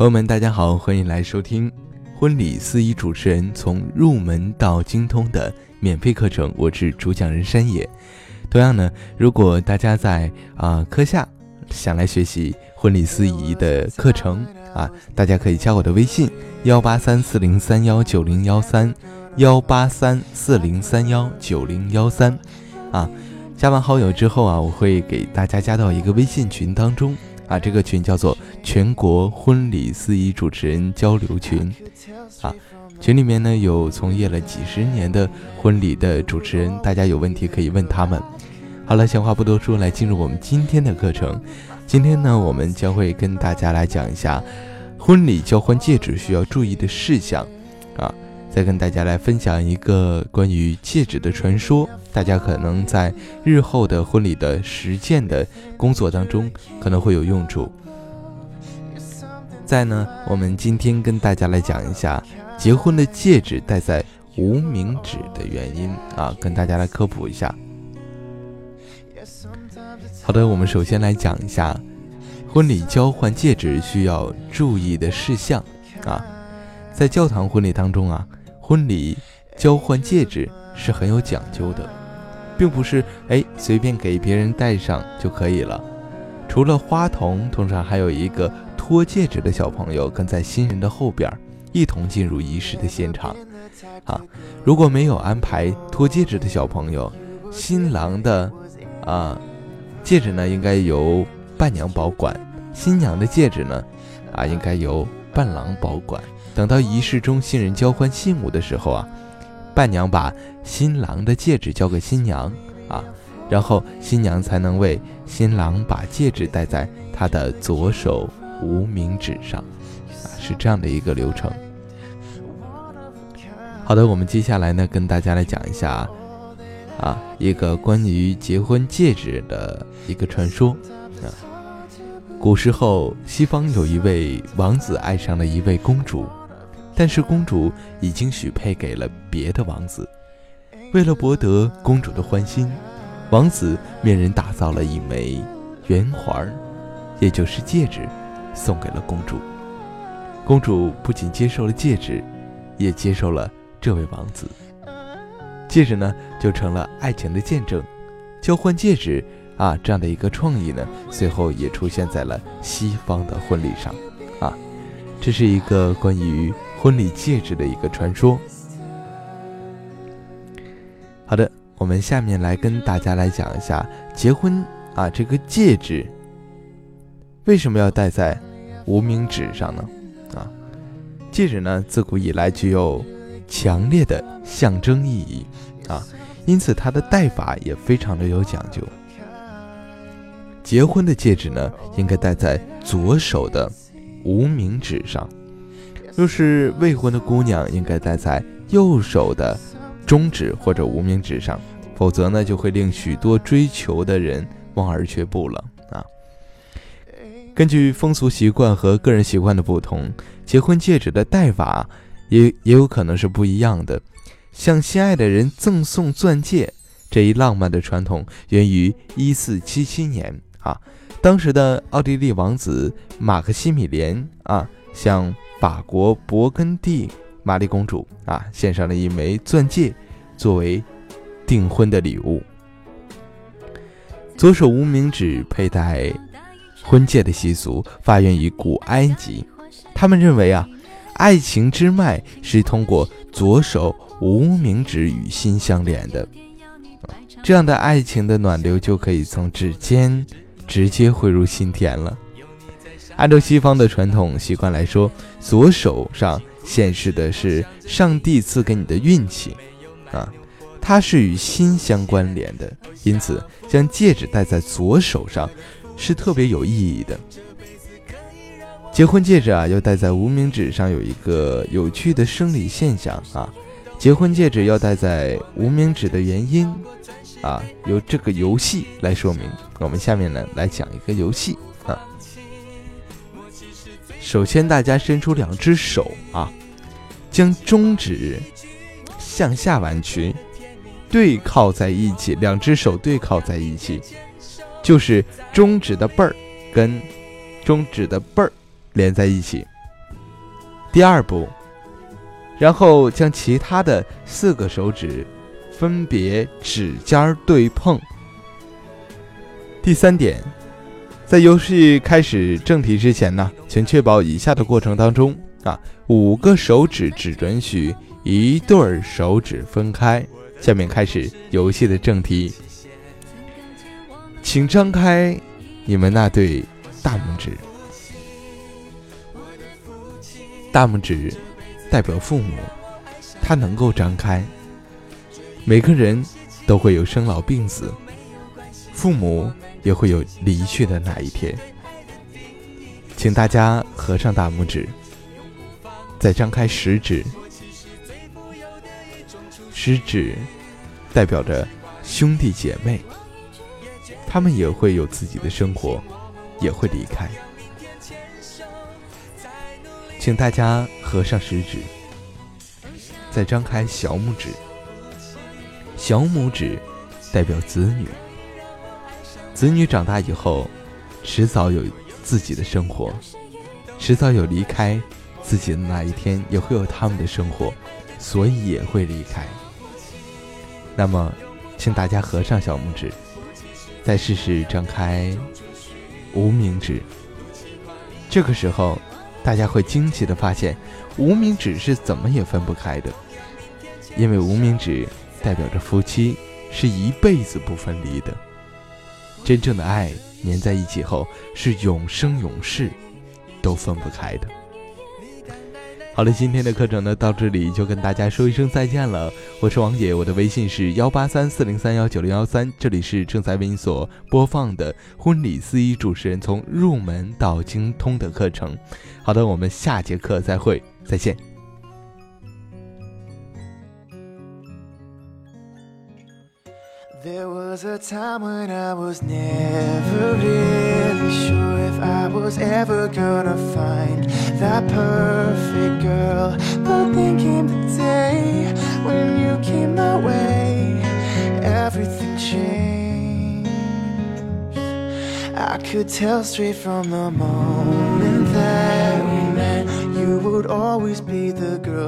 朋友们，大家好，欢迎来收听婚礼司仪主持人从入门到精通的免费课程。我是主讲人山野。同样呢，如果大家在啊课下想来学习婚礼司仪的课程啊，大家可以加我的微信幺八三四零三幺九零幺三幺八三四零三幺九零幺三啊。加完好友之后啊，我会给大家加到一个微信群当中。啊，这个群叫做全国婚礼司仪主持人交流群，啊，群里面呢有从业了几十年的婚礼的主持人，大家有问题可以问他们。好了，闲话不多说，来进入我们今天的课程。今天呢，我们将会跟大家来讲一下婚礼交换戒指需要注意的事项，啊。再跟大家来分享一个关于戒指的传说，大家可能在日后的婚礼的实践的工作当中可能会有用处。再呢，我们今天跟大家来讲一下结婚的戒指戴在无名指的原因啊，跟大家来科普一下。好的，我们首先来讲一下婚礼交换戒指需要注意的事项啊，在教堂婚礼当中啊。婚礼交换戒指是很有讲究的，并不是哎随便给别人戴上就可以了。除了花童，通常还有一个脱戒指的小朋友跟在新人的后边，一同进入仪式的现场。啊，如果没有安排脱戒指的小朋友，新郎的啊戒指呢应该由伴娘保管，新娘的戒指呢啊应该由伴郎保管。等到仪式中新人交换信物的时候啊，伴娘把新郎的戒指交给新娘啊，然后新娘才能为新郎把戒指戴在他的左手无名指上，啊，是这样的一个流程。好的，我们接下来呢跟大家来讲一下啊一个关于结婚戒指的一个传说啊。古时候，西方有一位王子爱上了一位公主。但是公主已经许配给了别的王子，为了博得公主的欢心，王子命人打造了一枚圆环，也就是戒指，送给了公主。公主不仅接受了戒指，也接受了这位王子。戒指呢，就成了爱情的见证。交换戒指啊，这样的一个创意呢，随后也出现在了西方的婚礼上。啊，这是一个关于。婚礼戒指的一个传说。好的，我们下面来跟大家来讲一下结婚啊，这个戒指为什么要戴在无名指上呢？啊，戒指呢自古以来具有强烈的象征意义啊，因此它的戴法也非常的有讲究。结婚的戒指呢，应该戴在左手的无名指上。若是未婚的姑娘，应该戴在右手的中指或者无名指上，否则呢，就会令许多追求的人望而却步了啊。根据风俗习惯和个人习惯的不同，结婚戒指的戴法也也有可能是不一样的。向心爱的人赠送钻戒这一浪漫的传统，源于一四七七年啊，当时的奥地利王子马克西米连啊向。法国勃艮第玛丽公主啊，献上了一枚钻戒，作为订婚的礼物。左手无名指佩戴婚戒的习俗发源于古埃及，他们认为啊，爱情之脉是通过左手无名指与心相连的，这样的爱情的暖流就可以从指尖直接汇入心田了。按照西方的传统习惯来说，左手上显示的是上帝赐给你的运气，啊，它是与心相关联的，因此将戒指戴在左手上是特别有意义的。结婚戒指啊，要戴在无名指上，有一个有趣的生理现象啊。结婚戒指要戴在无名指的原因啊，由这个游戏来说明。我们下面呢来讲一个游戏。首先，大家伸出两只手啊，将中指向下弯曲，对靠在一起，两只手对靠在一起，就是中指的背儿跟中指的背儿连在一起第二步，然后将其他的四个手指分别指尖对碰。第三点，在游戏开始正题之前呢，请确保以下的过程当中啊，五个手指只允许一对手指分开。下面开始游戏的正题，请张开你们那对大拇指。大拇指代表父母，它能够张开。每个人都会有生老病死，父母也会有离去的那一天。请大家合上大拇指，再张开食指。食指代表着兄弟姐妹，他们也会有自己的生活，也会离开。请大家合上食指，再张开小拇指。小拇指代表子女，子女长大以后，迟早有自己的生活，迟早有离开自己的那一天，也会有他们的生活，所以也会离开。那么，请大家合上小拇指，再试试张开无名指。这个时候。大家会惊奇的发现，无名指是怎么也分不开的，因为无名指代表着夫妻是一辈子不分离的，真正的爱粘在一起后是永生永世都分不开的。好了，今天的课程呢到这里就跟大家说一声再见了。我是王姐，我的微信是幺八三四零三幺九零幺三，这里是正在为你所播放的婚礼司仪主持人从入门到精通的课程。好的，我们下节课再会，再见。Was a time when I was never really sure if I was ever gonna find that perfect girl. But then came the day when you came my way, everything changed. I could tell straight from the moment that we met, you would always be the girl